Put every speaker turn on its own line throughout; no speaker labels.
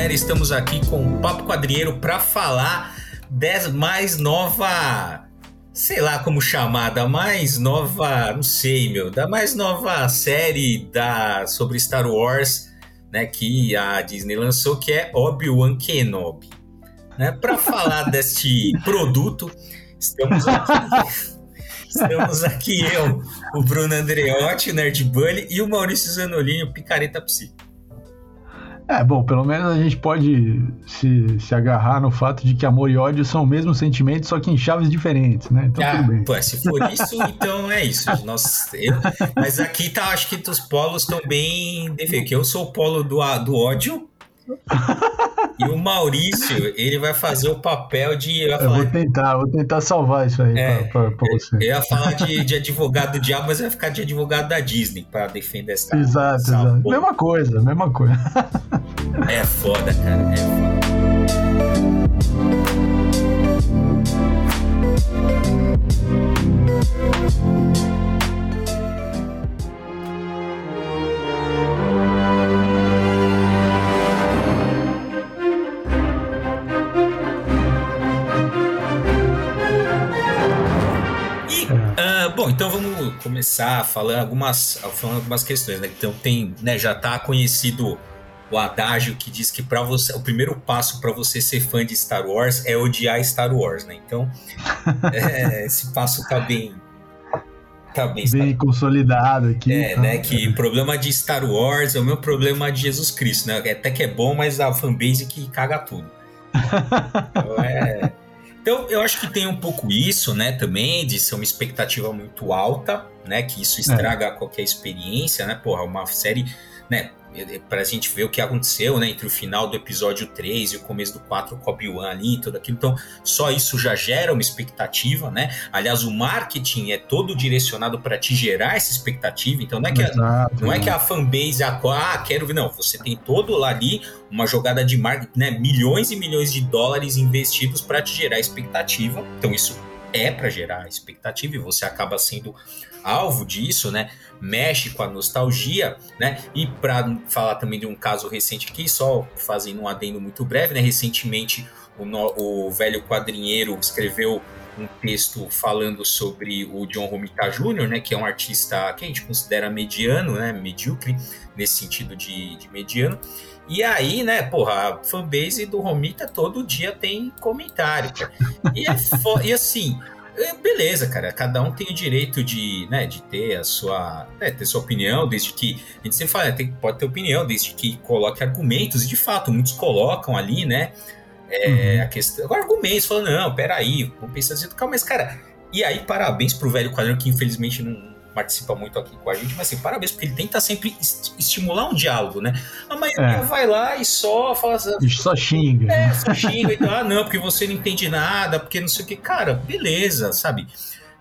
galera, estamos aqui com o Papo Quadrinheiro para falar da mais nova, sei lá como chamar, da mais nova, não sei, meu, da mais nova série da sobre Star Wars, né, que a Disney lançou, que é Obi-Wan Kenobi. Né? Para falar deste produto, estamos aqui Estamos aqui eu, o Bruno Andreotti, o Nerd Bunny, e o Maurício Zanolini, o Picareta Psi.
É, bom, pelo menos a gente pode se, se agarrar no fato de que amor e ódio são o mesmo sentimento, só que em chaves diferentes, né? Então
ah,
tudo bem.
Pô, se for isso, então é isso. Nós, eu, mas aqui tá, acho que os polos estão bem definidos. Eu sou o polo do, do ódio, e o Maurício, ele vai fazer o papel de.
Eu, falar, vou tentar, vou tentar salvar isso aí é, pra, pra, pra, você.
Eu ia falar de, de advogado do diabo, mas vai ficar de advogado da Disney para defender essa.
Exato, essa exato. Mesma coisa, mesma coisa.
É foda, cara, é foda. Começar falando algumas, falando algumas questões, né? Então tem, né, já tá conhecido o adágio que diz que para você, o primeiro passo para você ser fã de Star Wars é odiar Star Wars, né? Então, é, esse passo tá bem
tá bem, bem consolidado aqui.
É, tá? né? Que o problema de Star Wars é o meu problema de Jesus Cristo, né? Até que é bom, mas a fanbase que caga tudo. Então, é, então, eu acho que tem um pouco isso, né, também, de ser uma expectativa muito alta, né, que isso estraga é. qualquer experiência, né, porra, uma série, né, pra gente ver o que aconteceu, né, entre o final do episódio 3 e o começo do 4, com Obi-Wan ali e tudo aquilo. Então, só isso já gera uma expectativa, né? Aliás, o marketing é todo direcionado para te gerar essa expectativa. Então, não é que a, não é que a fanbase, a, ah, quero ver, não, você tem todo lá ali uma jogada de marketing, né, milhões e milhões de dólares investidos para te gerar expectativa. Então, isso é para gerar expectativa e você acaba sendo alvo disso, né? Mexe com a nostalgia, né? E para falar também de um caso recente aqui, só fazendo um adendo muito breve, né? Recentemente o, no, o velho quadrinheiro escreveu um texto falando sobre o John Romita Jr., né, que é um artista que a gente considera mediano, né, medíocre, nesse sentido de, de mediano. E aí, né, porra, a fanbase do Romita todo dia tem comentário, cara. E, é e assim, beleza, cara. Cada um tem o direito de, né, de ter a sua, né, ter sua opinião, desde que a gente sempre fala, né, tem, pode ter opinião, desde que coloque argumentos. E de fato, muitos colocam ali, né, é, uhum. a questão, argumentos, falando, não, peraí, vamos pensar assim, calma, mas cara, e aí parabéns pro velho quadrinho que infelizmente não participa muito aqui com a gente, mas assim, parabéns, porque ele tenta sempre est estimular um diálogo, né? A maioria é. vai lá e só fala assim,
e só xinga.
É, só xinga, então, ah, não, porque você não entende nada, porque não sei o que. Cara, beleza, sabe?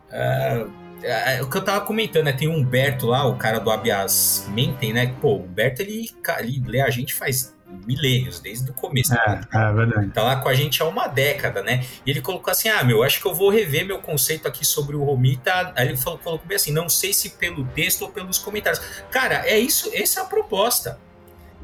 Uh, é, o que eu tava comentando, né? Tem o Humberto lá, o cara do Abias Mentem, né? Pô, o Humberto ele, ele lê a gente faz milênios, desde o começo.
É, é verdade.
Tá lá com a gente há uma década, né? E ele colocou assim: ah, meu, acho que eu vou rever meu conceito aqui sobre o Romita. Aí ele falou, colocou bem assim: não sei se pelo texto ou pelos comentários. Cara, é isso, essa é a proposta.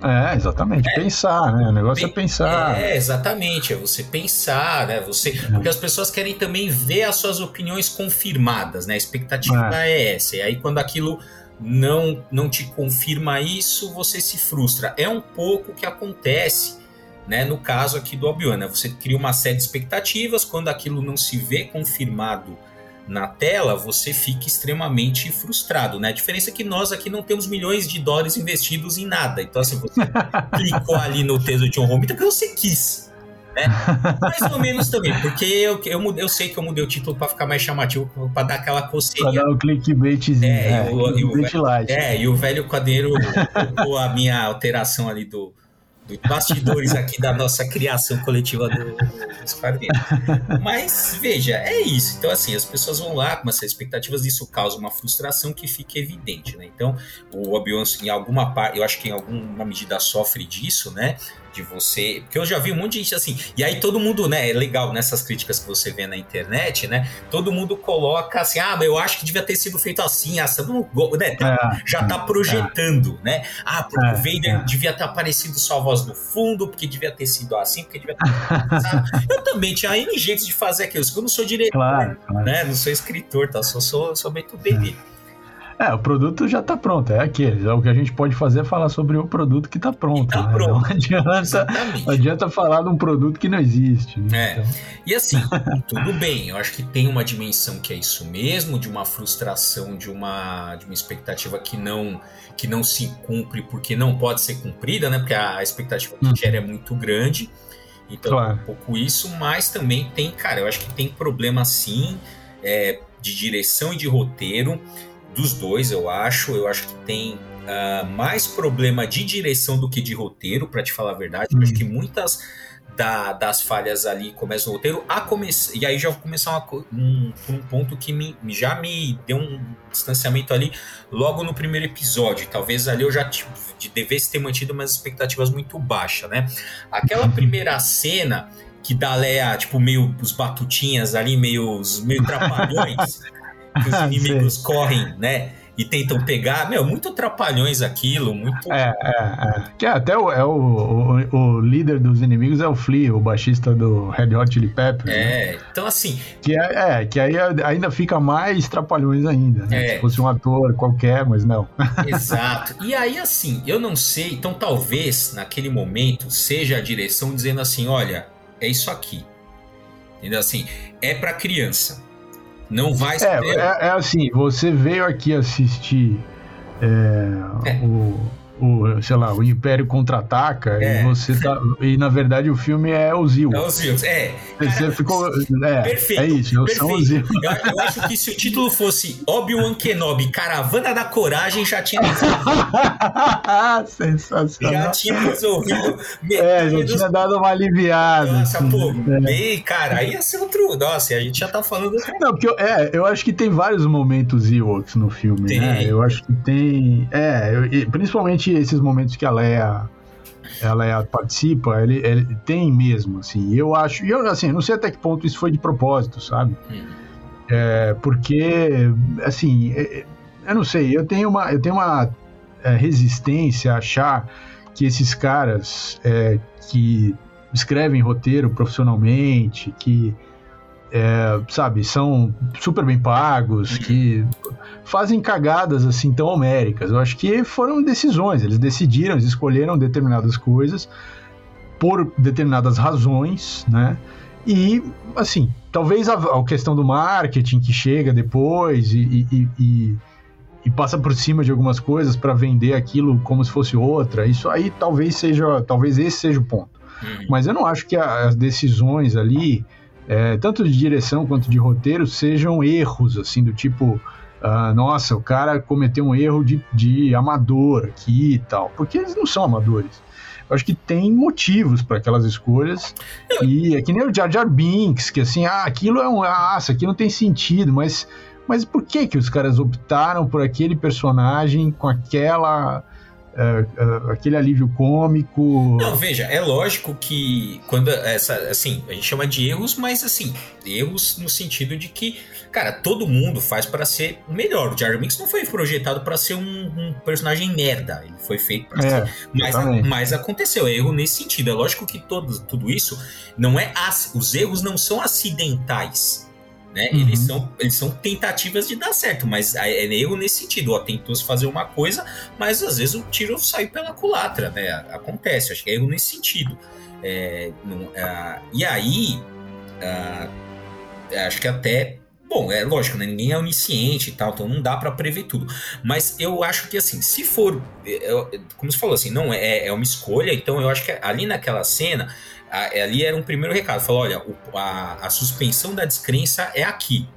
É, exatamente. É, pensar, né? O negócio é pensar.
É, exatamente. É você pensar, né? Você, é. porque as pessoas querem também ver as suas opiniões confirmadas, né? A expectativa é, é essa. E aí, quando aquilo não, não te confirma isso, você se frustra. É um pouco o que acontece né, no caso aqui do Obi-Wan. Né? Você cria uma série de expectativas, quando aquilo não se vê confirmado na tela, você fica extremamente frustrado. Né? A diferença é que nós aqui não temos milhões de dólares investidos em nada. Então, assim, você clicou ali no texto de John Romita porque você quis né? Mais ou menos também, porque eu, eu, eu sei que eu mudei o título para ficar mais chamativo, para dar aquela coceirinha.
Pra dar o clickbaitzinho.
É, é, o, e o, é, e o velho quadreiro colocou a minha alteração ali do, do bastidores aqui da nossa criação coletiva do, dos quadrinhos. Mas, veja, é isso. Então, assim, as pessoas vão lá com essas expectativas, isso causa uma frustração que fica evidente, né? Então, o Obi-Wan, em alguma parte, eu acho que em alguma medida sofre disso, né? De você. Porque eu já vi um monte de gente assim. E aí todo mundo, né? É legal nessas críticas que você vê na internet, né? Todo mundo coloca assim: ah, mas eu acho que devia ter sido feito assim, assando, né? Tá, é, já tá projetando, é, né? Ah, porque é, o Vader é. devia ter aparecido salvo voz no fundo, porque devia ter sido assim, porque devia ter sido Eu também tinha N jeitos de fazer aquilo. Eu não sou diretor, claro, claro. né? Não sou escritor, tá? Só sou, sou meio bebê.
É, o produto já está pronto, é aquele. O que a gente pode fazer é falar sobre o produto que está pronto. Tá né? pronto. Não adianta, não adianta falar de um produto que não existe.
Né? É. Então... E assim, tudo bem, eu acho que tem uma dimensão que é isso mesmo, de uma frustração, de uma, de uma expectativa que não, que não se cumpre porque não pode ser cumprida, né? Porque a expectativa que hum. gera é muito grande. Então, claro. um pouco isso, mas também tem, cara, eu acho que tem problema sim é, de direção e de roteiro dos dois, eu acho. Eu acho que tem uh, mais problema de direção do que de roteiro, para te falar a verdade. Eu acho que muitas da, das falhas ali começam no roteiro a começar. E aí já vou começar uma, um, um ponto que me, já me deu um distanciamento ali logo no primeiro episódio. Talvez ali eu já tipo, devesse ter mantido umas expectativas muito baixas, né? Aquela primeira cena que dá Leia, tipo, meio os batutinhas ali, meio, meio trapalhões. que os inimigos correm, né? E tentam pegar, meu, muito trapalhões aquilo, muito.
É, é, é. Que até o, é o, o, o, líder dos inimigos é o Flea, o baixista do Red Hot Chili Peppers.
É, né? então assim.
Que é, é, que aí ainda fica mais trapalhões ainda, né? É. Se fosse um ator qualquer, mas não.
Exato. E aí, assim, eu não sei, então talvez naquele momento seja a direção dizendo assim: olha, é isso aqui. Entendeu? Assim, é para criança não vai
ser. É, é, é, assim, você veio aqui assistir é, é. o o, sei lá, o Império contra-ataca é. e você tá. E na verdade o filme é os Ewoks.
É os Ewoks, é.
Você ficou. É, perfeito. É isso, perfeito. são os Ewoks.
Eu, eu, acho que se o título fosse Obi-Wan Kenobi, Caravana da Coragem, já tinha
Sensacional.
Já tinha resolvido.
É, já tinha dado uma aliviada.
Nossa, assim, pô, é. bem, cara, aí ia ser outro. Nossa, a gente já tá falando.
Não, porque eu, é, eu acho que tem vários momentos Ewoks no filme, tem. né? Eu acho que tem. É, eu, principalmente esses momentos que a Leia a Leia participa, ele, ele, tem mesmo, assim. Eu acho, eu assim, não sei até que ponto isso foi de propósito, sabe? Hum. É, porque, assim, é, é, eu não sei, eu tenho uma, eu tenho uma é, resistência a achar que esses caras é, que escrevem roteiro profissionalmente, que é, sabe, são super bem pagos, que fazem cagadas assim tão homéricas. Eu acho que foram decisões, eles decidiram, eles escolheram determinadas coisas por determinadas razões, né? E, assim, talvez a, a questão do marketing que chega depois e, e, e, e passa por cima de algumas coisas para vender aquilo como se fosse outra, isso aí talvez seja, talvez esse seja o ponto. Uhum. Mas eu não acho que a, as decisões ali é, tanto de direção quanto de roteiro, sejam erros, assim, do tipo, uh, nossa, o cara cometeu um erro de, de amador aqui e tal, porque eles não são amadores. Eu acho que tem motivos para aquelas escolhas. E é que nem o Jar Jar Binks, que assim, ah, aquilo é um. Ah, isso aqui não tem sentido, mas, mas por que, que os caras optaram por aquele personagem com aquela é, aquele alívio cômico.
Não, veja, é lógico que quando essa, assim, a gente chama de erros, mas assim, erros no sentido de que, cara, todo mundo faz para ser o melhor. O Jar Binks não foi projetado para ser um, um, personagem merda, ele foi feito para é, ser. Mas, mas aconteceu, é erro nesse sentido. É lógico que todo, tudo isso não é. Os erros não são acidentais né? Uhum. Eles, são, eles são tentativas de dar certo, mas é erro nesse sentido. Ó, tentou-se fazer uma coisa, mas às vezes o tiro sai pela culatra, né? Acontece, acho que é erro nesse sentido. É, não, uh, e aí, uh, acho que até Bom, é lógico, né? ninguém é onisciente e tal, então não dá para prever tudo. Mas eu acho que assim, se for, como você falou assim, não é, é uma escolha, então eu acho que ali naquela cena ali era um primeiro recado. Falou: olha, o, a, a, suspensão da descrença é aqui.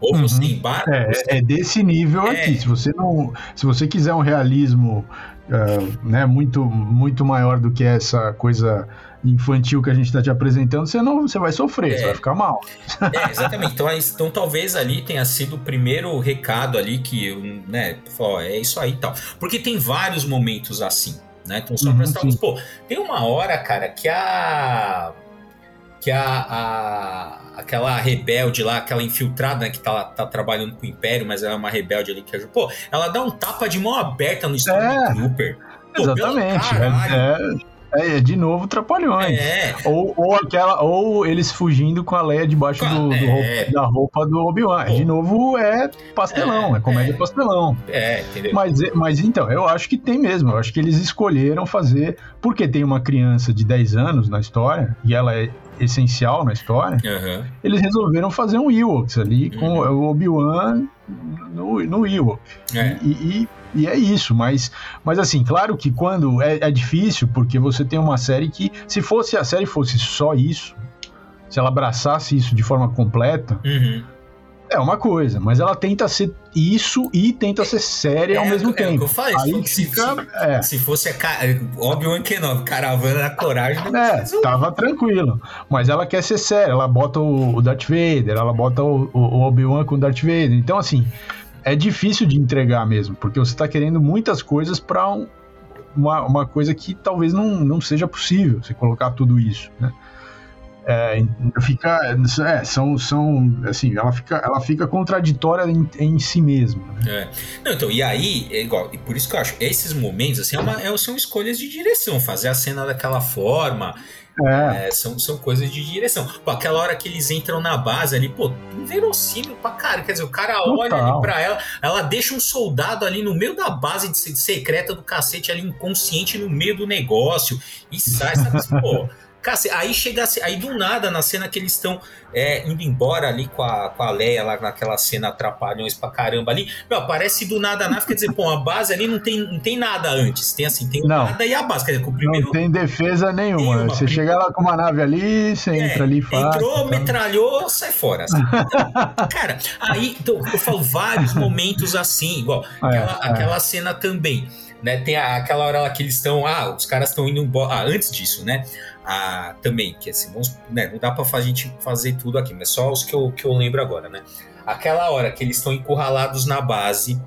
Ou uhum. você embarca.
É,
você...
é desse nível é... aqui. Se você não. Se você quiser um realismo uh, né, muito, muito maior do que essa coisa infantil que a gente está te apresentando, você não você vai sofrer, é. você vai ficar mal.
É, exatamente. Então, então talvez ali tenha sido o primeiro recado ali que né, falou, é isso aí e tal. Porque tem vários momentos assim né? Então só uhum, estar pô, tem uma hora, cara, que a que a, a aquela rebelde lá, aquela infiltrada né, que tá, tá trabalhando com o Império, mas ela é uma rebelde ali que ajuda. Pô, ela dá um tapa de mão aberta no Stormtrooper.
É, exatamente. É, é, É, de novo Trapalhões. É. Ou, ou, aquela, ou eles fugindo com a Leia debaixo do, do é. roupa, da roupa do Obi-Wan. De novo é pastelão, é, é comédia é. pastelão.
É, entendeu?
Mas, mas então, eu acho que tem mesmo. Eu acho que eles escolheram fazer. Porque tem uma criança de 10 anos na história, e ela é essencial na história, uhum. eles resolveram fazer um Ewoks ali com uhum. o Obi-Wan no, no Ewok. É. E, e, e, é isso, mas, mas assim, claro que quando é, é, difícil, porque você tem uma série que, se fosse a série fosse só isso, se ela abraçasse isso de forma completa, uhum. É uma coisa, mas ela tenta ser isso e tenta ser séria é, ao mesmo é, tempo. É o que eu
falei, Aí se, fica, se, é. se fosse a que não, caravana da coragem.
É, tava tranquilo. Mas ela quer ser séria, ela bota o, Darth Vader, ela bota o, o Obi-Wan com o Darth Vader. Então, assim, é difícil de entregar mesmo, porque você tá querendo muitas coisas para um, uma, uma coisa que talvez não, não seja possível você colocar tudo isso, né? É, fica, é, são, são, assim, ela fica, ela fica contraditória em, em si mesma.
Né? É. Não, então, e aí, é igual, e por isso que eu acho, esses momentos, assim, é uma, é, são escolhas de direção, fazer a cena daquela forma, é. É, são, são coisas de direção. Pô, aquela hora que eles entram na base ali, pô, inverossímil pra cara. Quer dizer, o cara Total. olha ali pra ela, ela deixa um soldado ali no meio da base de secreta do cacete, ali inconsciente no meio do negócio e sai, sabe? Pô. Cara, aí chega aí do nada, na cena que eles estão é, indo embora ali com a, com a Leia, lá naquela cena atrapalhões pra caramba ali, meu, aparece do nada a nave, quer dizer, pô, a base ali não tem, não tem nada antes, tem assim, tem não, nada e a base, quer dizer, com o primeiro...
Não tem defesa nenhuma, nenhuma você chega lá com uma nave ali, você é, entra ali e faz...
Entrou, tá. metralhou, sai fora. Assim. Então, cara, aí, então, eu falo vários momentos assim, igual, é, aquela, é. aquela cena também, né, tem a, aquela hora lá que eles estão, ah, os caras estão indo embora, ah, antes disso, né, a, também, que assim, vamos, né, não dá pra a gente fazer tudo aqui, mas só os que eu, que eu lembro agora, né? Aquela hora que eles estão encurralados na base,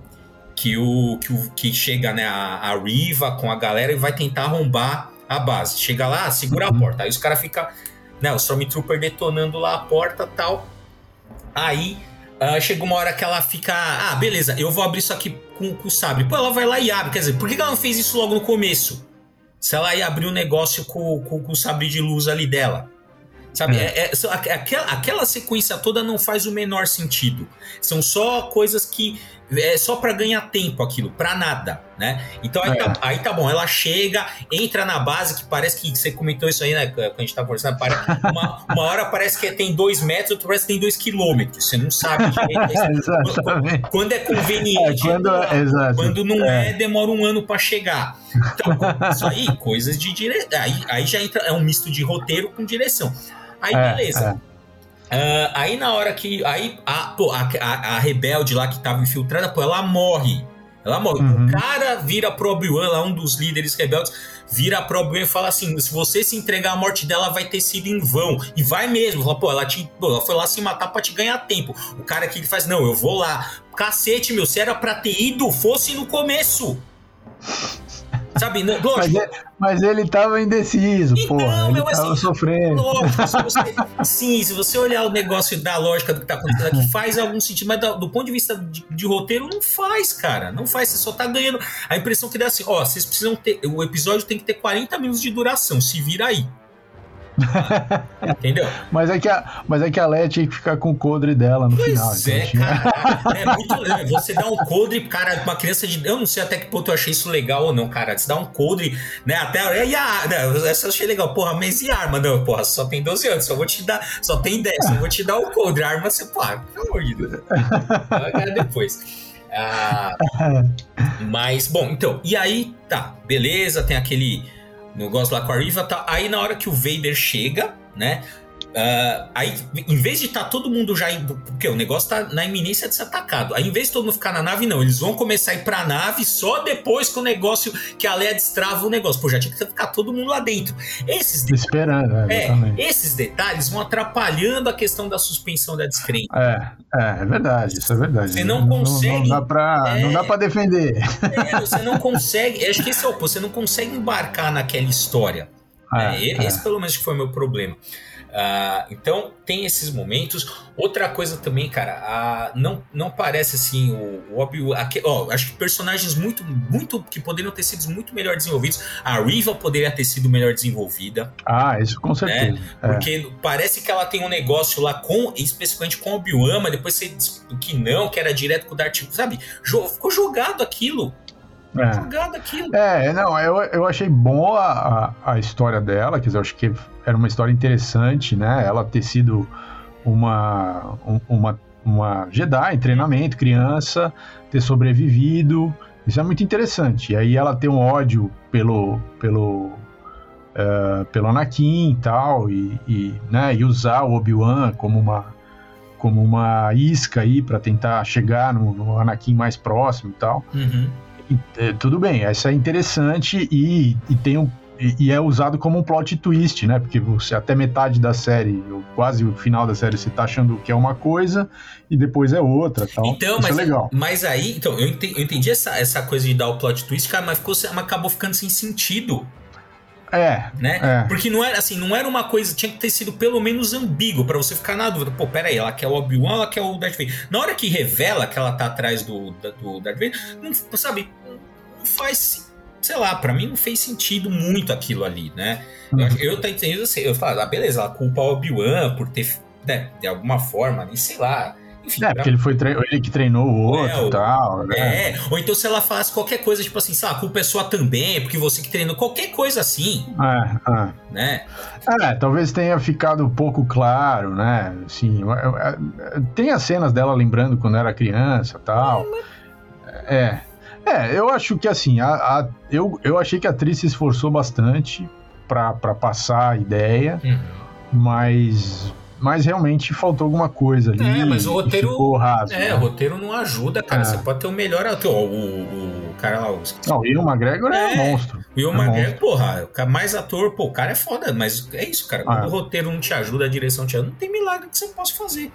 que o que, o, que chega né, a, a Riva com a galera e vai tentar arrombar a base. Chega lá, segura a uhum. porta. Aí os caras ficam, né, o Stormtrooper detonando lá a porta tal. Aí uh, chega uma hora que ela fica, ah, beleza, eu vou abrir isso aqui com, com o sabre. Pô, ela vai lá e abre. Quer dizer, por que ela não fez isso logo no começo? se ela ia abrir um negócio com, com, com o sabre de luz ali dela. Sabe, é. É, é, aquela, aquela sequência toda não faz o menor sentido. São só coisas que é só para ganhar tempo aquilo, para nada, né? Então aí, é. tá, aí, tá, bom, ela chega, entra na base, que parece que você comentou isso aí, né? Quando a gente tá conversando, uma, uma hora parece que tem dois metros, outra parece que tem dois quilômetros. Você não sabe direito. quando, quando, é conveniente.
É, quando,
é, quando, não é. é, demora um ano para chegar. Então, isso aí, coisas de direção. Aí, aí já entra, é um misto de roteiro com direção. Aí, beleza. Uh, aí na hora que. Aí a, pô, a, a, a, rebelde lá que tava infiltrada, pô, ela morre. Ela morre. Uhum. O cara vira pro Obi-Wan, lá, um dos líderes rebeldes, vira pro Obi-Wan e fala assim: se você se entregar, a morte dela vai ter sido em vão. E vai mesmo. Fala, pô, ela, te, pô, ela foi lá se matar pra te ganhar tempo. O cara que ele faz: não, eu vou lá. Cacete, meu, se era pra ter ido, fosse no começo. Sabe,
né? lógico. Mas, é, mas ele tava indeciso, então, porra. Ele tava assim, sofrendo.
Lógico, se você, sim, se você olhar o negócio da lógica do que tá acontecendo aqui, faz algum sentido, mas do, do ponto de vista de, de, roteiro, não faz, cara. Não faz, você só tá ganhando. A impressão que dá assim, ó, vocês precisam ter. O episódio tem que ter 40 minutos de duração, se vira aí. Entendeu?
Mas é, que a, mas é que a Leia tinha que ficar com o coldre dela no
pois
final.
Então é, cara. É muito legal. Você dá um coldre, cara, uma criança de. Eu não sei até que ponto eu achei isso legal ou não, cara. Você dá um coldre, né? Até. E a, né, essa eu achei legal. Porra, mas e arma? Não, porra, só tem 12 anos. Só vou te dar. Só tem 10. Só vou te dar o coldre. A arma você, porra, pelo amor de Deus. depois. Ah, mas, bom, então. E aí, tá, beleza, tem aquele lá com a Riva, tá? Aí na hora que o Vader chega, né? Uh, aí, em vez de estar tá todo mundo já indo. Porque o negócio tá na iminência de ser atacado. Aí, em vez de todo mundo ficar na nave, não. Eles vão começar a ir pra nave só depois que o negócio. Que a Leia destrava o negócio. Pô, já tinha que ficar todo mundo lá dentro. Esses
detalhes, Esperando,
é, esses detalhes vão atrapalhando a questão da suspensão da descrença.
É, é, é verdade, isso é verdade.
Você não, não consegue. Não,
dá pra, é, não dá pra defender.
É, você não consegue. Acho que esse é o Você não consegue embarcar naquela história. É, é, esse, pelo menos, que foi o meu problema. Uh, então tem esses momentos. Outra coisa também, cara, uh, não, não parece assim o, o óbvio. Ó, acho que personagens muito, muito que poderiam ter sido muito melhor desenvolvidos. A Riva poderia ter sido melhor desenvolvida.
Ah, isso com né? certeza.
Né? É. Porque parece que ela tem um negócio lá com, especificamente com o Obi-Wan, mas depois você diz que não, que era direto com o Darth, sabe? Ficou jogado aquilo.
É. Jogado aquilo. É, não, eu, eu achei boa a, a história dela, quer dizer, eu acho que era uma história interessante, né? Ela ter sido uma, uma, uma Jedi em treinamento, criança, ter sobrevivido. Isso é muito interessante. E aí ela ter um ódio pelo, pelo, uh, pelo Anakin e tal, e, e, né, e usar o Obi-Wan como uma, como uma isca aí para tentar chegar no, no, Anakin mais próximo e tal.
Uhum.
E, é, tudo bem, essa é interessante e, e tem um e, é usado como um plot twist, né? Porque você até metade da série, ou quase o final da série, você tá achando que é uma coisa e depois é outra. Tal.
Então, Isso é mas, é legal. mas aí, então, eu entendi, eu entendi, essa, essa coisa de dar o plot twist, cara, mas, ficou, mas acabou ficando sem sentido.
É.
Né?
É.
Porque não era assim, não era uma coisa, tinha que ter sido pelo menos ambíguo para você ficar na dúvida. Pô, pera aí, ela quer o Obi-Wan, ela quer o Darth Vader. Na hora que revela que ela tá atrás do, do Darth Vader, não, sabe, não faz sei lá, para mim não fez sentido muito aquilo ali, né? Uhum. Eu, eu tô entendendo assim, eu falo, ah, beleza, ela culpa o Obi-Wan por ter, né, de alguma forma ali, sei lá.
Enfim, é, porque ele foi ele que treinou o outro e é, tal.
Né? É, ou então se ela faz qualquer coisa, tipo assim, lá, a culpa é sua também, porque você que treinou, qualquer coisa assim.
É, é.
Né?
É, talvez tenha ficado um pouco claro, né? Assim, tem as cenas dela lembrando quando era criança tal. É. É, eu acho que assim, a, a, eu, eu achei que a atriz se esforçou bastante para passar a ideia, uhum. mas mas realmente faltou alguma coisa ali.
É, mas o roteiro.
Ficou raso,
é, né? o roteiro não ajuda, cara. É. Você pode ter o melhor ator. O, o, cara lá. O...
Não, o Ian McGregor é, é um monstro.
O Ian é McGregor, porra, mais ator, pô, o cara é foda, mas é isso, cara. Quando ah. o roteiro não te ajuda, a direção te ajuda, não tem milagre que você possa fazer.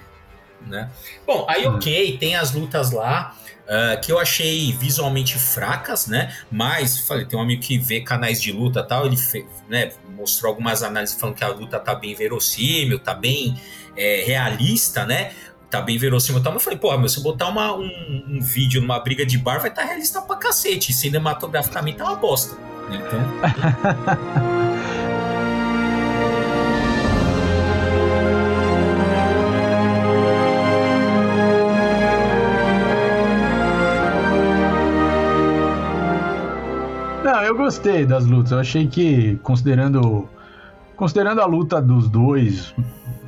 Né? Bom, aí uhum. ok, tem as lutas lá uh, que eu achei visualmente fracas, né? Mas, falei, tem um amigo que vê canais de luta tal, ele fez, né, mostrou algumas análises falando que a luta tá bem verossímil, tá bem é, realista, né? Tá bem verossímil tal. Mas eu falei, pô, meu, se eu botar uma, um, um, vídeo numa briga de bar, vai estar tá realista pra cacete. Cinematograficamente é uma bosta. Então.
gostei das lutas. Eu achei que, considerando considerando a luta dos dois,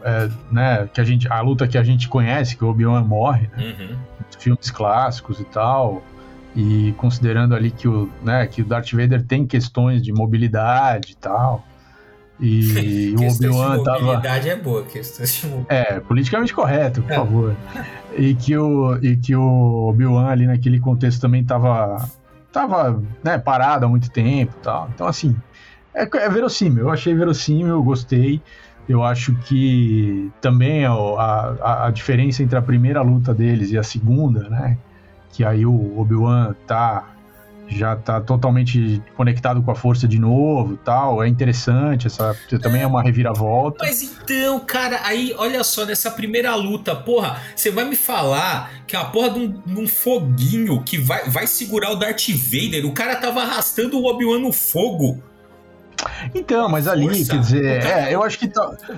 é, né, que a gente, a luta que a gente conhece, que o Obi-Wan morre, né,
uhum.
filmes clássicos e tal, e considerando ali que o, né, que o Darth Vader tem questões de mobilidade e tal, e o Obi-Wan tava.
Mobilidade é boa, de
É, politicamente correto, por é. favor. E que o, e que o Obi-Wan ali naquele contexto também tava tava né, parado há muito tempo tal. Então, assim, é, é verossímil. Eu achei verossímil, eu gostei. Eu acho que também a, a, a, diferença entre a primeira luta deles e a segunda, né? Que aí o Obi-Wan tá já tá totalmente conectado com a força de novo tal. É interessante, essa também é uma reviravolta.
Mas então, cara, aí olha só, nessa primeira luta, porra, você vai me falar que a porra de um, de um, foguinho que vai, vai segurar o Darth Vader, o cara tava arrastando o Obi-Wan no fogo.
Então, mas ali, Força. quer dizer, é, eu acho que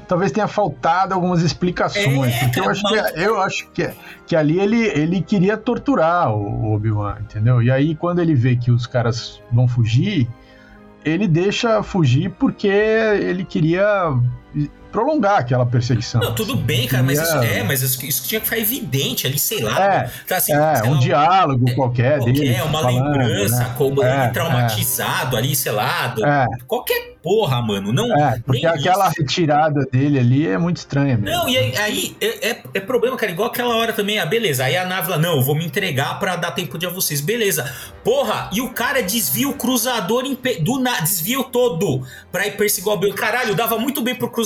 talvez tenha faltado algumas explicações. É, porque eu acho, que, é, eu acho que, que ali ele, ele queria torturar o Obi-Wan, entendeu? E aí, quando ele vê que os caras vão fugir, ele deixa fugir porque ele queria prolongar aquela perseguição.
Não, tudo assim, bem, cara, mas isso, é, mas isso, isso, tinha que ficar evidente ali, sei lá.
É, tá, assim, é um lá, diálogo é, qualquer, qualquer dele.
É, uma falando, lembrança, né? como é, ele traumatizado ali, sei lá.
É.
Qualquer porra, mano. Não,
é, porque aquela isso. retirada dele ali é muito estranha mesmo.
Não, e aí, aí é, é, é, problema, cara. Igual aquela hora também, ah, beleza. Aí a nave lá, não, eu vou me entregar para dar tempo de a vocês. Beleza. Porra, e o cara desvia o cruzador do na, desvia todo pra ir perseguir o. Caralho, dava muito bem pro cruzador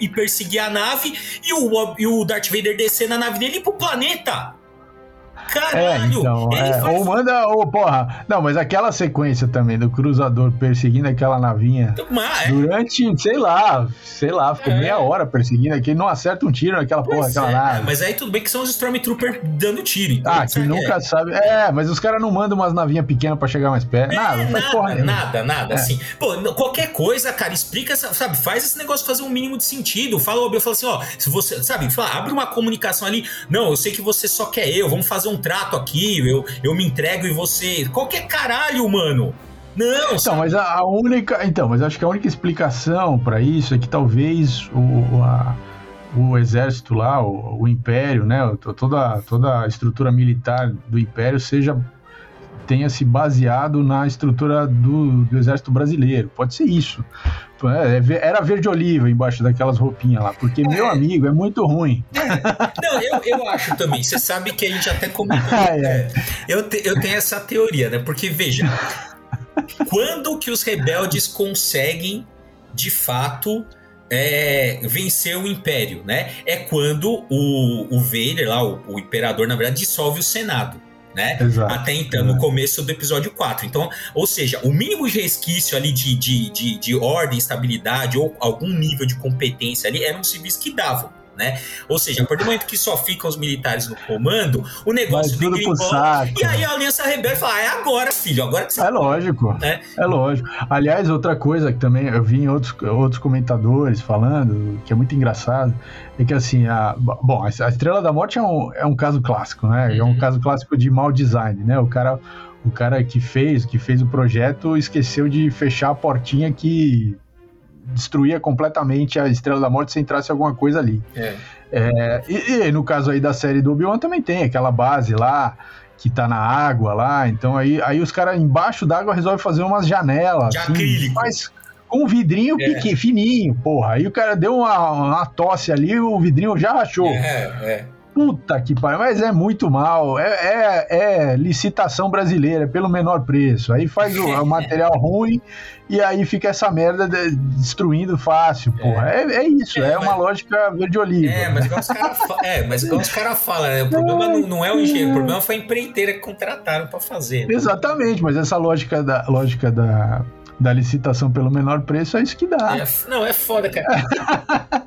ir perseguir a nave e o, e o Darth Vader descer na nave dele e ir pro planeta. Caralho!
É, então, é. Faz... Ou manda, ou porra. Não, mas aquela sequência também do cruzador perseguindo aquela navinha mas, é. durante, sei lá, sei lá, ficou é. meia hora perseguindo aqui, não acerta um tiro naquela porra, aquela é, nave.
Mas aí tudo bem que são os Stormtroopers dando tiro.
Então, ah, que nunca sabe. É, mas os caras não mandam umas navinhas pequenas pra chegar mais perto. nada,
nada, porra nada, nada, assim. Pô, qualquer coisa, cara, explica, sabe, faz esse negócio fazer um mínimo de sentido. Fala, eu falo assim, ó, se você, sabe, fala, abre uma comunicação ali. Não, eu sei que você só quer eu, vamos fazer um trato aqui, eu, eu me entrego e você. Qualquer caralho, mano. Não,
então, sabe? mas a, a, única. Então, mas acho que a única explicação para isso é que talvez o, a, o exército lá, o, o, império, né, toda, toda a estrutura militar do império seja tenha se baseado na estrutura do, do exército brasileiro. Pode ser isso. É, é era verde oliva embaixo daquelas roupinhas lá, porque é. meu amigo é muito ruim.
É. Não, eu, eu acho também. Você sabe que a gente até comentou. Ah, é. eu, te, eu tenho essa teoria, né? Porque veja, quando que os rebeldes conseguem de fato é, vencer o Império, né? É quando o, o Vader, lá, o, o Imperador, na verdade, dissolve o Senado né? Exato. Até então, no começo do episódio 4. Então, ou seja, o mínimo de resquício ali de, de, de, de ordem, estabilidade ou algum nível de competência ali eram civis que davam né? Ou seja, a partir do momento que só ficam os militares no comando, o negócio
pro saco.
E aí a Aliança Rebelde fala: ah, é agora, filho, agora que você. É
lógico. É. é lógico. Aliás, outra coisa que também eu vi em outros, outros comentadores falando, que é muito engraçado, é que assim, a, bom, a Estrela da Morte é um, é um caso clássico, né? Uhum. É um uhum. caso clássico de mau design, né? O cara. O cara que fez, que fez o projeto, esqueceu de fechar a portinha que destruía completamente a Estrela da Morte se entrasse alguma coisa ali. É. É, e, e, no caso aí da série do Obi-Wan também tem aquela base lá que tá na água lá, então aí, aí os caras embaixo d'água resolvem fazer umas janelas. De assim, acrílico. Mas com um vidrinho é. pequeno, fininho, porra. Aí o cara deu uma, uma tosse ali, o vidrinho já rachou. É, é. Puta que pariu, mas é muito mal. É, é, é, licitação brasileira pelo menor preço. Aí faz o, o material ruim e aí fica essa merda de, destruindo fácil, porra. É, é, é isso, é, é uma lógica verde-oliva.
É, mas igual os caras é, mas igual os cara falam, né? O problema não, não, é o engenheiro, o problema foi a empreiteira que contrataram para fazer.
Né? Exatamente, mas essa lógica da, lógica da da licitação pelo menor preço, é isso que dá.
É, não, é foda, cara.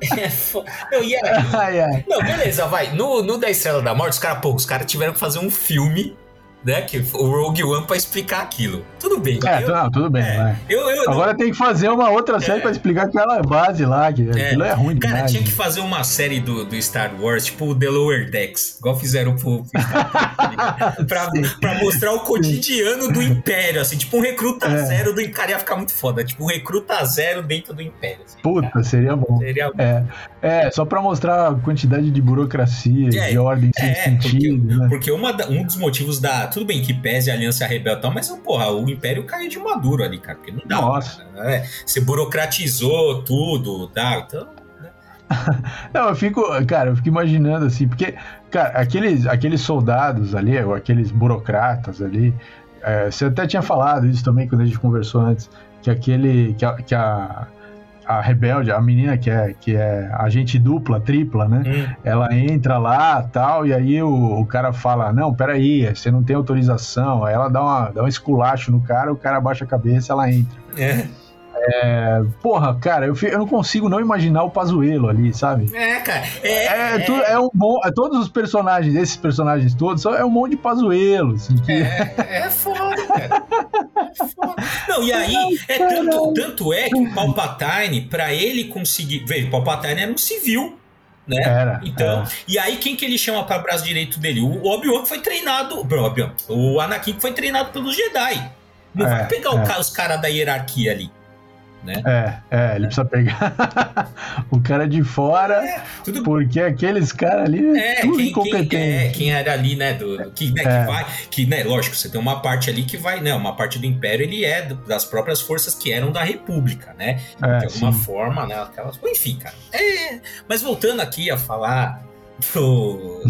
é foda. Não, e aí? Não, beleza, vai. No, no Da Estrela da Morte, os caras, pô, os caras tiveram que fazer um filme né? Que o Rogue One para explicar aquilo. Tudo bem.
É, eu, não, tudo bem. É, eu, eu, Agora não... tem que fazer uma outra série é, para explicar aquela base lá, que é, aquilo é ruim
Cara,
demais,
tinha que fazer uma série do, do Star Wars, tipo o The Lower Decks, igual fizeram pro, pro pra, pra mostrar o cotidiano do Império, assim, tipo um recruta é. zero do Império. Ia ficar muito foda, tipo um recruta zero dentro do Império. Assim,
Puta, cara. seria bom. Seria bom. É, é, só pra mostrar a quantidade de burocracia, é, de ordem sem sentido.
Porque,
né?
porque uma, um dos motivos da tudo bem que pese a Aliança Rebelde tal, mas, porra, o Império caiu de maduro ali, cara, porque não dá. Nossa. Né? Você burocratizou tudo, tá? Então. Né?
não, eu fico, cara, eu fico imaginando assim, porque, cara, aqueles, aqueles soldados ali, ou aqueles burocratas ali, é, você até tinha falado isso também quando a gente conversou antes, que aquele, que a, que a a rebelde, a menina que é, que é agente dupla, tripla, né? Hum. Ela entra lá tal, e aí o, o cara fala: Não, peraí, você não tem autorização. Aí ela dá, uma, dá um esculacho no cara, o cara abaixa a cabeça ela entra. É. É, porra, cara, eu, eu não consigo não imaginar o Pazuelo ali, sabe?
É, cara. É,
é, é, tudo, é um bom. É, todos os personagens, esses personagens todos, só é um monte de Pazuelo. Assim,
que... é, é foda, cara. É foda. Não, e aí, é tanto, tanto é que o Palpatine, pra ele conseguir. Veja, o Palpatine era um civil. Né? Era, então, era. e aí quem que ele chama para braço direito dele? O Obi-Wan que foi treinado, o, o Anakin que foi treinado pelos Jedi. Não é, vai pegar é. os caras da hierarquia ali né?
É, é, ele precisa pegar o cara de fora, é, tudo... porque aqueles caras ali é, tudo quem, incompetente.
Quem, é, quem era ali, né, do, que, né, é. que vai, que, né, lógico, você tem uma parte ali que vai, né, uma parte do Império, ele é das próprias forças que eram da República, né? É, de alguma sim. forma, né, aquelas, enfim, cara. É, mas voltando aqui a falar do,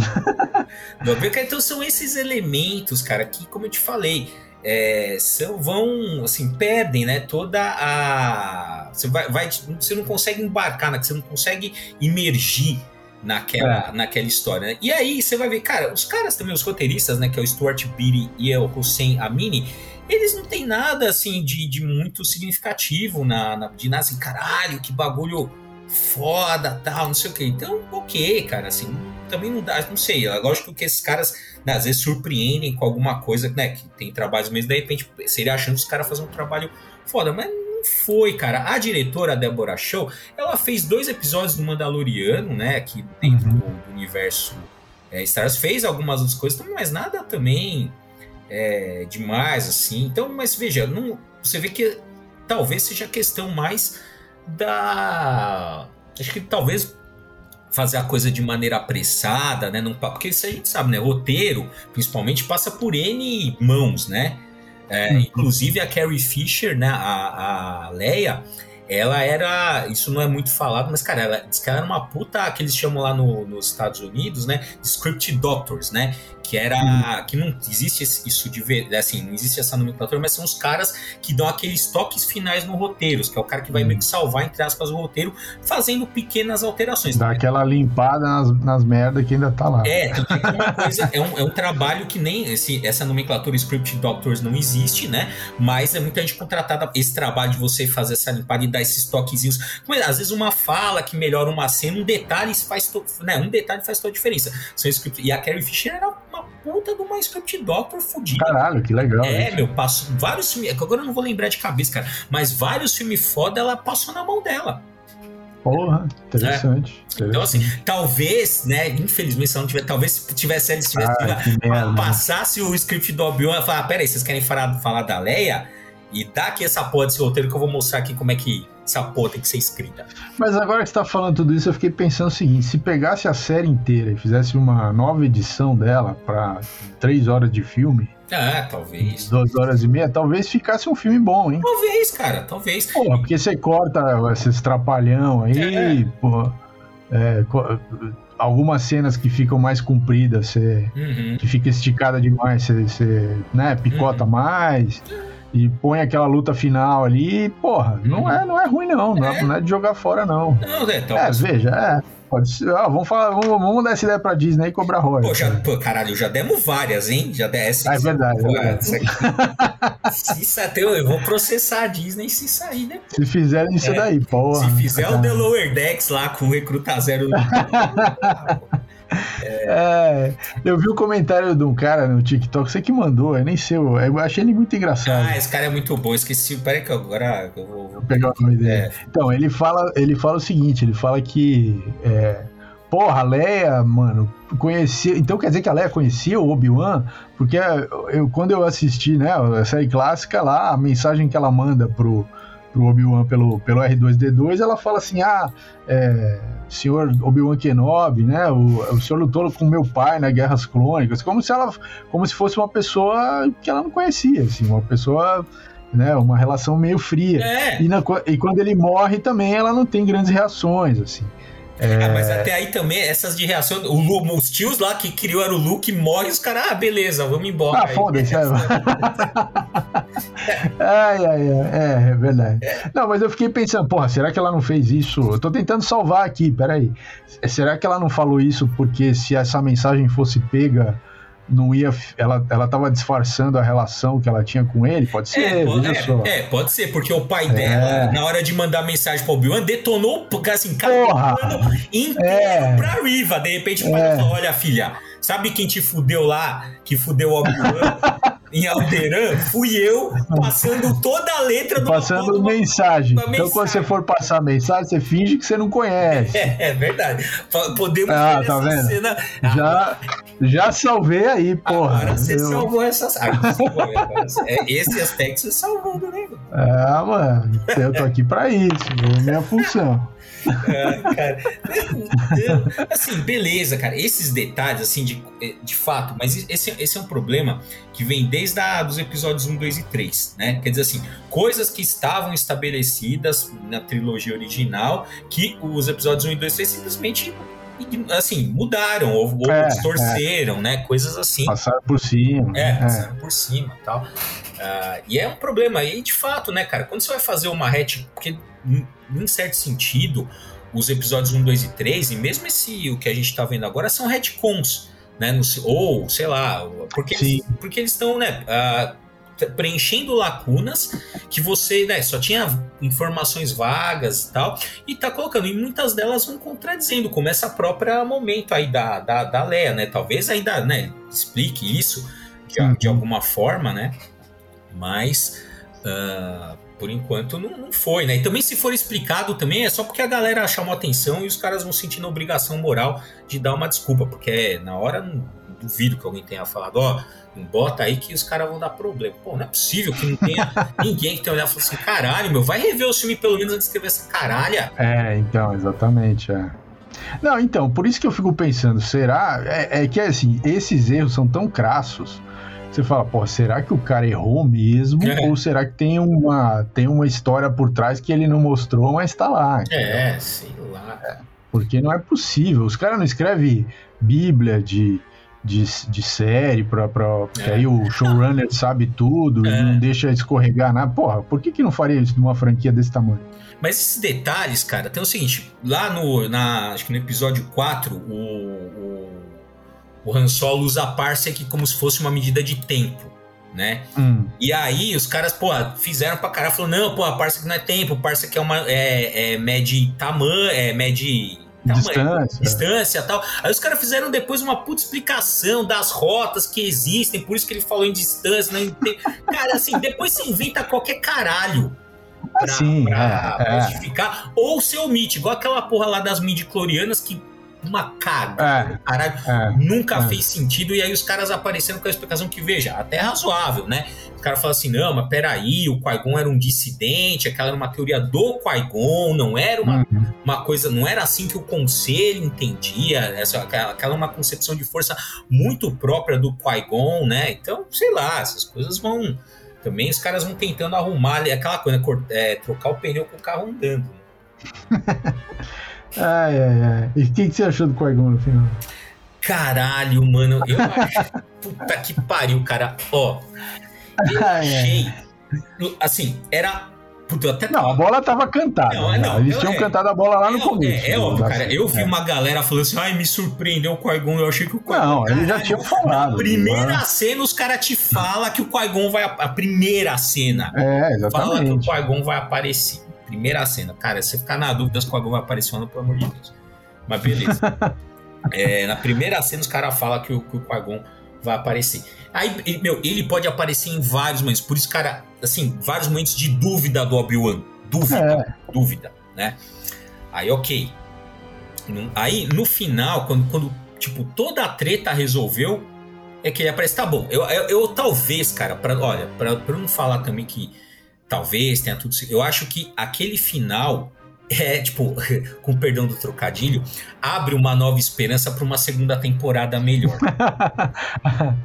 do então são esses elementos, cara, que, como eu te falei, é, são, vão, assim, perdem, né, toda a... Você, vai, vai, você não consegue embarcar, né, você não consegue imergir naquela, é. naquela história. Né? E aí você vai ver, cara, os caras também, os roteiristas, né, que é o Stuart Beatty e o Hussein Amini, eles não tem nada assim de, de muito significativo na, na de nada assim, caralho, que bagulho foda, tal, não sei o que. Então, ok, cara, assim, também não dá, não sei. É lógico que esses caras, né, às vezes, surpreendem com alguma coisa, né, que tem trabalhos mesmo, de repente, seria achando os caras fazer um trabalho foda, mas não foi, cara. A diretora, Deborah Show, ela fez dois episódios do Mandaloriano, né, aqui dentro uhum. do, universo é, Star Wars, fez algumas outras coisas, mas nada também é, demais, assim. Então, mas veja, não, você vê que talvez seja questão mais da. Acho que talvez fazer a coisa de maneira apressada, né? Não, porque isso a gente sabe, né? Roteiro, principalmente, passa por N mãos, né? É. Inclusive a Carrie Fisher, né? A, a Leia, ela era. Isso não é muito falado, mas, cara, ela diz que ela era uma puta que eles chamam lá no, nos Estados Unidos, né? Script Doctors, né? que era uhum. que não existe isso de ver, assim, não existe essa nomenclatura, mas são os caras que dão aqueles toques finais no roteiro, que é o cara que vai uhum. meio que salvar entre aspas o roteiro, fazendo pequenas alterações.
Dá aquela limpada nas, nas merdas que ainda tá lá.
É, é é uma coisa, é um, é um trabalho que nem esse, essa nomenclatura Script Doctors não existe, né? Mas é muita gente contratada esse trabalho de você fazer essa limpada e dar esses toquezinhos. Às vezes uma fala que melhora uma cena, um detalhe faz, né? Um detalhe faz toda a diferença. São script, e a Carrie Fisher era uma puta de uma script doctor fodida.
Caralho, que legal.
É, meu, passo vários filmes. É agora eu não vou lembrar de cabeça, cara. Mas vários filmes foda ela passou na mão dela.
Porra, interessante,
é. Então, assim, talvez, né, infelizmente, se não tiver, talvez se tivesse, eles tivessem ah, passasse o script do Obi-Wan e falar, ah, peraí, vocês querem falar, falar da Leia? E dá aqui essa porra desse roteiro que eu vou mostrar aqui como é que essa porra tem que ser escrita.
Mas agora que você tá falando tudo isso, eu fiquei pensando o seguinte: se pegasse a série inteira e fizesse uma nova edição dela para três horas de filme.
Ah, talvez.
Duas horas e meia, talvez ficasse um filme bom, hein?
Talvez, cara, talvez.
Porra, porque você corta esses trapalhão aí, é. pô. É, algumas cenas que ficam mais compridas, você, uhum. que fica esticada demais, você, você né, picota uhum. mais e põe aquela luta final ali, porra, não uhum. é, não é ruim não, não é, não é de jogar fora não. Não, é, então, é veja, é, pode ser, ah, vamos, falar, vamos, vamos dar essa ideia pra Disney e cobrar royalties.
Pô, já, pô, caralho, já demos várias, hein? Já demos.
Ah, é verdade. Pô, é verdade.
se sair, eu vou processar a Disney se sair, né?
Se fizerem isso é, daí, porra.
Se fizer o The Lower Decks lá com o Recruta Zero.
É, eu vi o um comentário de um cara no TikTok, você que mandou, eu nem sei, eu achei ele muito engraçado.
Ah, esse cara é muito bom, esqueci, peraí que agora eu vou, vou
pegar o nome dele. É. Então, ele fala, ele fala o seguinte, ele fala que é, porra, a Leia, mano, conhecia, então quer dizer que a Leia conhecia o Obi-Wan? Porque eu, quando eu assisti, né, a série clássica lá, a mensagem que ela manda pro pro Obi-Wan pelo, pelo R2D2, ela fala assim: ah, é, senhor Obi-Wan Kenobi, né? O, o senhor lutou com meu pai na Guerras Clônicas, como se ela, como se fosse uma pessoa que ela não conhecia, assim, uma pessoa né, uma relação meio fria. É. E, na, e quando ele morre também ela não tem grandes reações, assim.
É... Ah, mas até aí também, essas de reação, o os tios lá que criaram o Luke morrem, os caras, ah, beleza, vamos embora.
Ah, foda-se. É. ai, ai, ai, é, é verdade. Não, mas eu fiquei pensando, porra, será que ela não fez isso? Eu tô tentando salvar aqui, peraí. Será que ela não falou isso porque se essa mensagem fosse pega não ia. Ela, ela tava disfarçando a relação que ela tinha com ele? Pode ser, é,
veja é. É, pode ser, porque o pai é. dela, na hora de mandar mensagem pro Obi-Wan, detonou, assim,
cara,
inteiro é. pra Riva. De repente o pai é. falou: olha, filha, sabe quem te fudeu lá? Que fudeu o Obi-Wan? em Alderan, fui eu passando toda a letra
do Passando mensagem. Então, mensagem. quando você for passar mensagem, você finge que você não conhece.
É, é verdade. Podemos
ah, tá essa vendo? cena. Já, já salvei aí, porra.
Agora você eu... salvou essas. É, esse aspecto você salvou do negócio.
Ah, mano. Eu tô aqui pra isso. É minha função.
Ah, cara. Assim, beleza, cara. Esses detalhes, assim, de, de fato, mas esse, esse é um problema que vem desde a, dos episódios 1, 2 e 3, né? Quer dizer assim, coisas que estavam estabelecidas na trilogia original, que os episódios 1 e 2 e 3 simplesmente assim, mudaram ou, ou é, distorceram, é. né? Coisas assim.
Passaram por cima.
É, passaram é. por cima tal. Uh, e é um problema. E de fato, né, cara, quando você vai fazer uma hatch, porque em certo sentido, os episódios 1, 2 e 3, e mesmo esse o que a gente tá vendo agora são retcons, né? No, ou, sei lá, porque, eles, porque eles estão, né? Uh, preenchendo lacunas que você né, só tinha informações vagas e tal, e tá colocando, e muitas delas vão contradizendo, como essa própria momento aí da, da, da Leia, né? Talvez ainda né, explique isso de, uhum. de alguma forma, né? Mas uh, por enquanto não, não, foi, né? E também se for explicado também é só porque a galera chamou atenção e os caras vão sentindo a obrigação moral de dar uma desculpa, porque na hora não duvido que alguém tenha falado, ó, oh, bota aí que os caras vão dar problema. Pô, não é possível que não tenha ninguém que tenha olhado e falado assim, caralho, meu, vai rever o filme pelo menos antes de escrever essa caralha.
É, então, exatamente, é. Não, então, por isso que eu fico pensando, será? É, é que assim, esses erros são tão crassos. Você fala, pô, será que o cara errou mesmo? É. Ou será que tem uma, tem uma história por trás que ele não mostrou, mas tá lá?
É, sei lá. É,
porque não é possível. Os caras não escrevem Bíblia de, de, de série, pra, pra, porque é. aí o showrunner sabe tudo é. e não deixa escorregar nada. Porra, por que, que não faria isso numa franquia desse tamanho?
Mas esses detalhes, cara, tem o seguinte: lá no, na, acho que no episódio 4, o, o, o Han Solo usa a Parsec como se fosse uma medida de tempo. Né? Hum. E aí os caras, pô, fizeram pra caralho, falou, não, pô, a Parsec não é tempo, Parsec é uma, é, é mede tamanho, é mede
distância.
distância tal. Aí os caras fizeram depois uma puta explicação das rotas que existem, por isso que ele falou em distância. Não tem... Cara, assim, depois você inventa qualquer caralho. Pra,
assim, pra,
é, pra justificar. É. Ou você omite, igual aquela porra lá das midi-clorianas que uma caga. É, caralho, é, nunca é. fez sentido. E aí os caras aparecendo com a explicação que, veja, até razoável, né? O cara fala assim: não, mas peraí, o Qui-Gon era um dissidente, aquela era uma teoria do Qui-Gon, não era uma, uhum. uma coisa, não era assim que o conselho entendia, essa, aquela, aquela uma concepção de força muito própria do Qui-Gon, né? Então, sei lá, essas coisas vão. Também os caras vão tentando arrumar aquela coisa, é, trocar o pneu com o carro andando.
ai, ai, ai. E o que, que você achou do Qui-Gon no final?
Caralho, mano, eu acho. Puta que pariu, cara. Ó, eu achei. Assim, era.
Puta, até não, a bola tava cantada. Não, né? não, Eles tinham é, cantado a bola lá no é, começo.
É, é óbvio, cara. Eu vi é. uma galera falando assim, ai, me surpreendeu o Qui-Gon. Eu achei que o Qui-Gon.
Não, eles já tinham falado.
Na primeira mas... cena, os caras te falam que o Qui-Gon vai. A primeira cena.
É, exatamente. Fala que
o Qui-Gon vai aparecer. Primeira cena. Cara, se você ficar na dúvida se o Qui-Gon vai aparecer ou não, pelo amor de Deus. Mas beleza. é, na primeira cena, os caras falam que o, que o Qui-Gon vai aparecer. Aí, meu, ele pode aparecer em vários momentos. Por isso, cara, assim, vários momentos de dúvida do Obi-Wan. Dúvida, é. dúvida, né? Aí, ok. Aí, no final, quando, quando, tipo, toda a treta resolveu, é que ele aparece. Tá bom, eu, eu, eu talvez, cara, pra, olha, pra, pra não falar também que talvez tenha tudo. Eu acho que aquele final é, tipo, com perdão do trocadilho, abre uma nova esperança para uma segunda temporada melhor.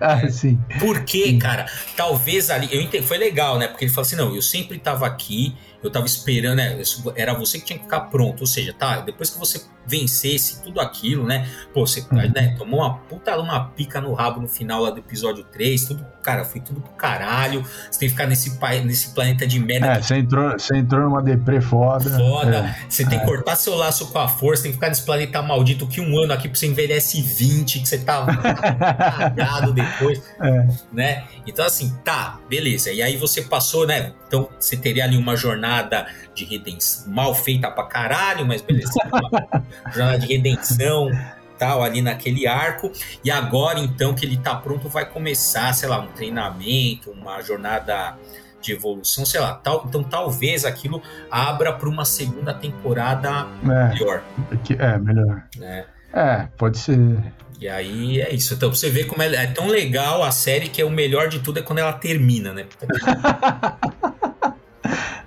ah, é. sim.
Porque, sim. cara, talvez ali. Eu entendi, foi legal, né? Porque ele falou assim: não, eu sempre estava aqui, eu estava esperando, né? Era você que tinha que ficar pronto. Ou seja, tá, depois que você vencesse tudo aquilo, né? Pô, você uhum. né, tomou uma puta uma pica no rabo no final lá do episódio 3, tudo, cara, foi tudo pro caralho. Você tem que ficar nesse, nesse planeta de merda.
É, você entrou, você entrou numa deprê foda.
Foda. É, você tem que é. cortar seu laço com a força, tem que ficar nesse planeta maldito que um ano aqui pra você envelhece 20, que você tá cagado depois, é. né? Então, assim, tá, beleza. E aí você passou, né? Então, você teria ali uma jornada de redenção mal feita pra caralho, mas beleza. jornada de redenção tal ali naquele arco e agora então que ele tá pronto vai começar sei lá um treinamento uma jornada de evolução sei lá tal então talvez aquilo abra para uma segunda temporada
é, melhor é melhor
é.
é pode ser
e aí é isso. Então, você ver como é, é, tão legal a série que é o melhor de tudo é quando ela termina, né?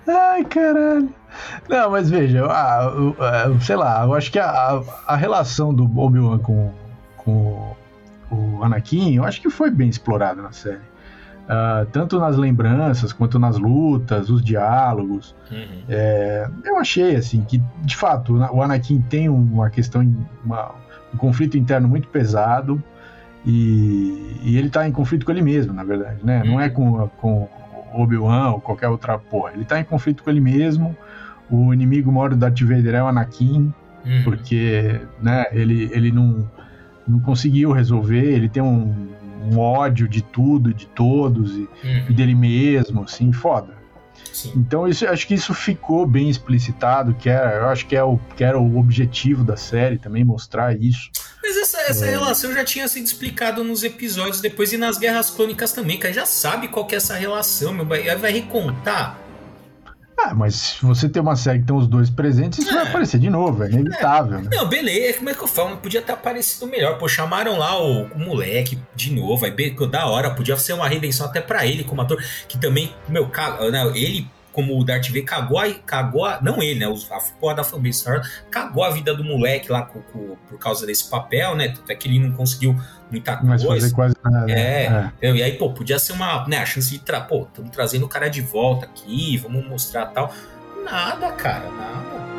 Ai, caralho. Não, mas veja, a, a, sei lá, eu acho que a, a relação do Obi-Wan com, com o Anakin, eu acho que foi bem explorada na série. Uh, tanto nas lembranças quanto nas lutas, os diálogos. Uhum. É, eu achei assim que, de fato, o Anakin tem uma questão, uma, um conflito interno muito pesado e, e ele está em conflito com ele mesmo, na verdade, né? Uhum. Não é com, com Obi-Wan ou qualquer outra porra. Ele tá em conflito com ele mesmo. O inimigo maior do Darth Vader é o Anakin. uhum. porque né, ele, ele não, não conseguiu resolver, ele tem um, um ódio de tudo, de todos e, uhum. e dele mesmo, assim, foda. Sim. Então isso, acho que isso ficou bem explicitado, que era, eu acho que, é o, que era o objetivo da série também, mostrar isso.
Mas essa, essa é. relação já tinha sido explicada nos episódios depois e nas Guerras Crônicas também, que já sabe qual que é essa relação, meu, vai recontar
ah, mas se você tem uma série que tem os dois presentes, isso é. vai aparecer de novo, é inevitável. É. Né?
Não, beleza, como é que eu falo? Podia ter aparecido melhor. Pô, chamaram lá o, o moleque de novo, aí da hora, podia ser uma redenção até para ele como ator, que também, meu, cara, ele como o Darth Vader cagou, a, cagou a, não ele, né? A porra da fanbase cagou a vida do moleque lá com, com, por causa desse papel, né? Até que ele não conseguiu muita
Mas coisa. Fazer quase nada.
É, é. E aí, pô, podia ser uma, né? A chance de, tra pô, estamos trazendo o cara de volta aqui, vamos mostrar tal. Nada, cara, nada.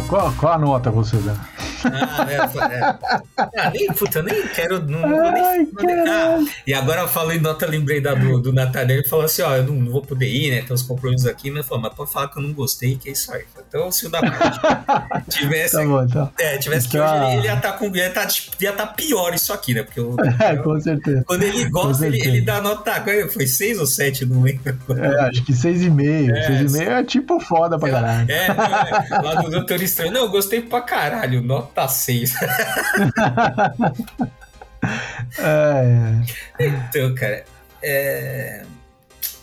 Qual, qual a nota você dá?
Ah, é, é. ah, nem, puta, eu nem quero. Não, não Ai, nem, ah, e agora eu falei nota, lembrei da, do, do Nathaniel. Ele falou assim: ó, eu não, não, vou poder ir, né? Tem uns compromissos aqui, mas falou, mas pode falar que eu não gostei, que é isso aí. Então, se o da tivesse. Tá bom, então. É, tivesse que hoje ele, ele ia estar tá com. Ia tá, tá pior isso aqui, né? Porque eu,
é, com certeza.
Quando ele gosta, ele, ele dá nota. Foi 6 ou 7, não lembro.
É, acho que 6,5. 6,5 é, é tipo foda pra caralho.
É, não, é, lá do Doutor Estranho. Não, eu gostei pra caralho. Nota 6. é, é. Então, cara, é,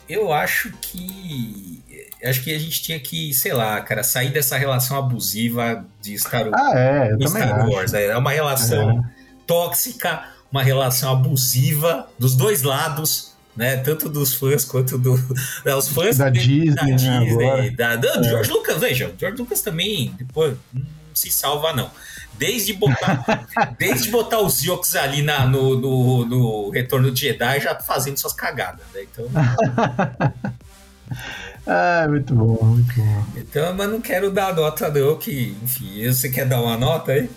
eu acho que acho que a gente tinha que, sei lá, cara, sair dessa relação abusiva de Star Wars.
Ah, é, eu Star
Wars. É uma relação é. tóxica, uma relação abusiva dos dois lados. Né, tanto dos fãs quanto dos né, os fãs
da Disney, da,
Disney, da, da é. George Lucas, veja, George Lucas também depois não se salva não. Desde botar, desde botar os Yoks ali na, no, no, no, Retorno de Jedi já fazendo suas cagadas, né? Então.
ah, muito bom, muito bom.
Então, mas não quero dar nota, não, que, enfim, você quer dar uma nota aí?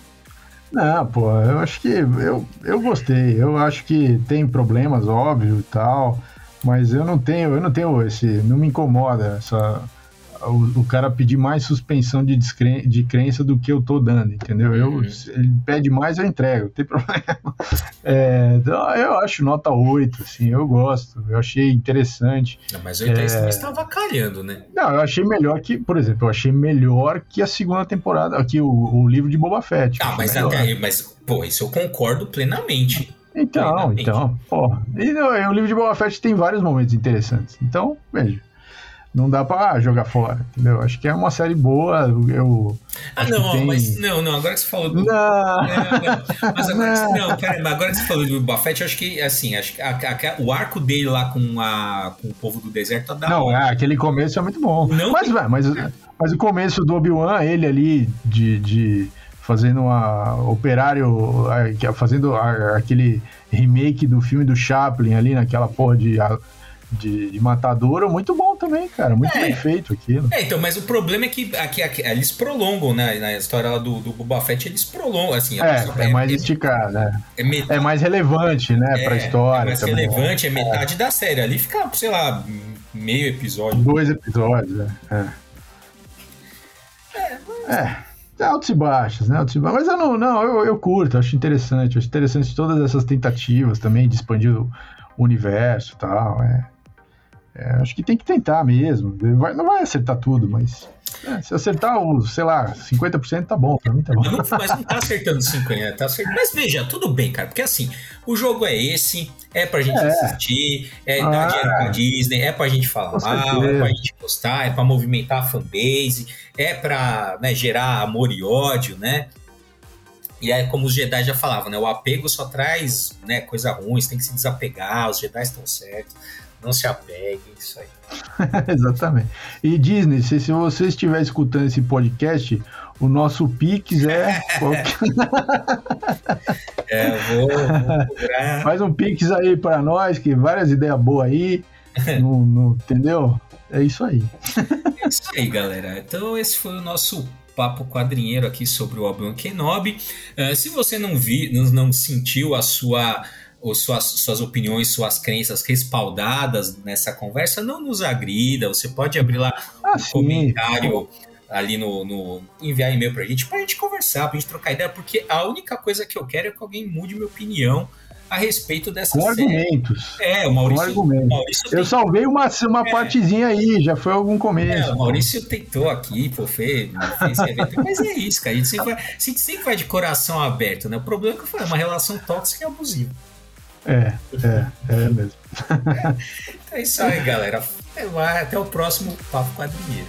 Não, pô, eu acho que eu, eu gostei. Eu acho que tem problemas, óbvio e tal, mas eu não tenho, eu não tenho esse, não me incomoda essa o, o, cara pedir mais suspensão de, descren de crença do que eu tô dando, entendeu? Eu, uhum. ele pede mais, eu entrego, não tem problema. É, então, eu acho nota 8, assim, eu gosto, eu achei interessante.
Não, mas 8 é... também estava calhando, né?
Não, eu achei melhor que, por exemplo, eu achei melhor que a segunda temporada, aqui o, o livro de Boba Fett.
Ah, mas até mas, pô, isso eu concordo plenamente.
Então, plenamente. então, pô. E, o livro de Boba Fett tem vários momentos interessantes. Então, veja não dá pra jogar fora, entendeu? Acho que é uma série boa. Eu
ah, não, tem... mas não, não, agora que você falou do. Não, não, não. Mas agora, não. Que, não, cara, agora que você falou do Buffett, eu acho que assim, acho que a, a, o arco dele lá com, a, com o povo do deserto tá da
Não, é, aquele começo é muito bom. Não mas, tem... mas, mas o começo do Obi-Wan, ele ali de, de fazendo uma operário, fazendo aquele remake do filme do Chaplin ali naquela porra de de, de matadora, muito bom também, cara. Muito é. bem feito aquilo.
É, então, mas o problema é que aqui, aqui eles prolongam, né? Na história do, do Boba Fett, eles prolongam, assim.
É, é, mais é, esticado, né? É, é, mais relevante, né, é, pra história. É
mais também. relevante, é metade da série. Ali fica, sei lá, meio episódio.
Dois episódios, né? É. É, mas... é. Altos e baixos, né? Altos e baixos. Mas eu não, não eu, eu curto, acho interessante. Acho interessante todas essas tentativas também de expandir o universo e tal. É. É, acho que tem que tentar mesmo. Vai, não vai acertar tudo, mas é, se acertar os, sei lá, 50% tá bom, pra mim tá bom.
Não, mas não tá acertando 50%, tá acertando. Mas veja, tudo bem, cara, porque assim, o jogo é esse, é pra gente é. assistir, é ah, dar dinheiro pra Disney, é pra gente falar mal, é pra gente postar, é pra movimentar a fanbase, é pra né, gerar amor e ódio, né? E aí, como os Jedi já falavam, né? O apego só traz né, coisa ruim, você tem que se desapegar, os Jedi estão certos. Não se apegue, isso aí.
Exatamente. E Disney, se, se você estiver escutando esse podcast, o nosso Pix é. é, vou, vou Faz um Pix aí para nós, que várias ideias boas aí. no, no, entendeu? É isso aí.
é isso aí, galera. Então, esse foi o nosso papo quadrinheiro aqui sobre o Obi-Wan Kenobi. Uh, se você não, vi, não, não sentiu a sua ou suas, suas opiniões, suas crenças respaldadas nessa conversa, não nos agrida. Você pode abrir lá ah, um sim. comentário ali no, no enviar e-mail pra gente, pra gente conversar, pra gente trocar ideia, porque a única coisa que eu quero é que alguém mude minha opinião a respeito dessa
Com série. argumentos.
É, o Maurício. Argumentos.
Maurício eu salvei uma, uma é. partezinha aí, já foi algum começo. É,
o Maurício tentou aqui, pô, fez, fez evento, mas é isso, cara. A gente, sempre vai, a gente sempre vai de coração aberto, né? O problema é que falei, é uma relação tóxica e abusiva.
É, é, é mesmo.
então é isso aí, galera. Até o próximo Papo Quadrinheiro.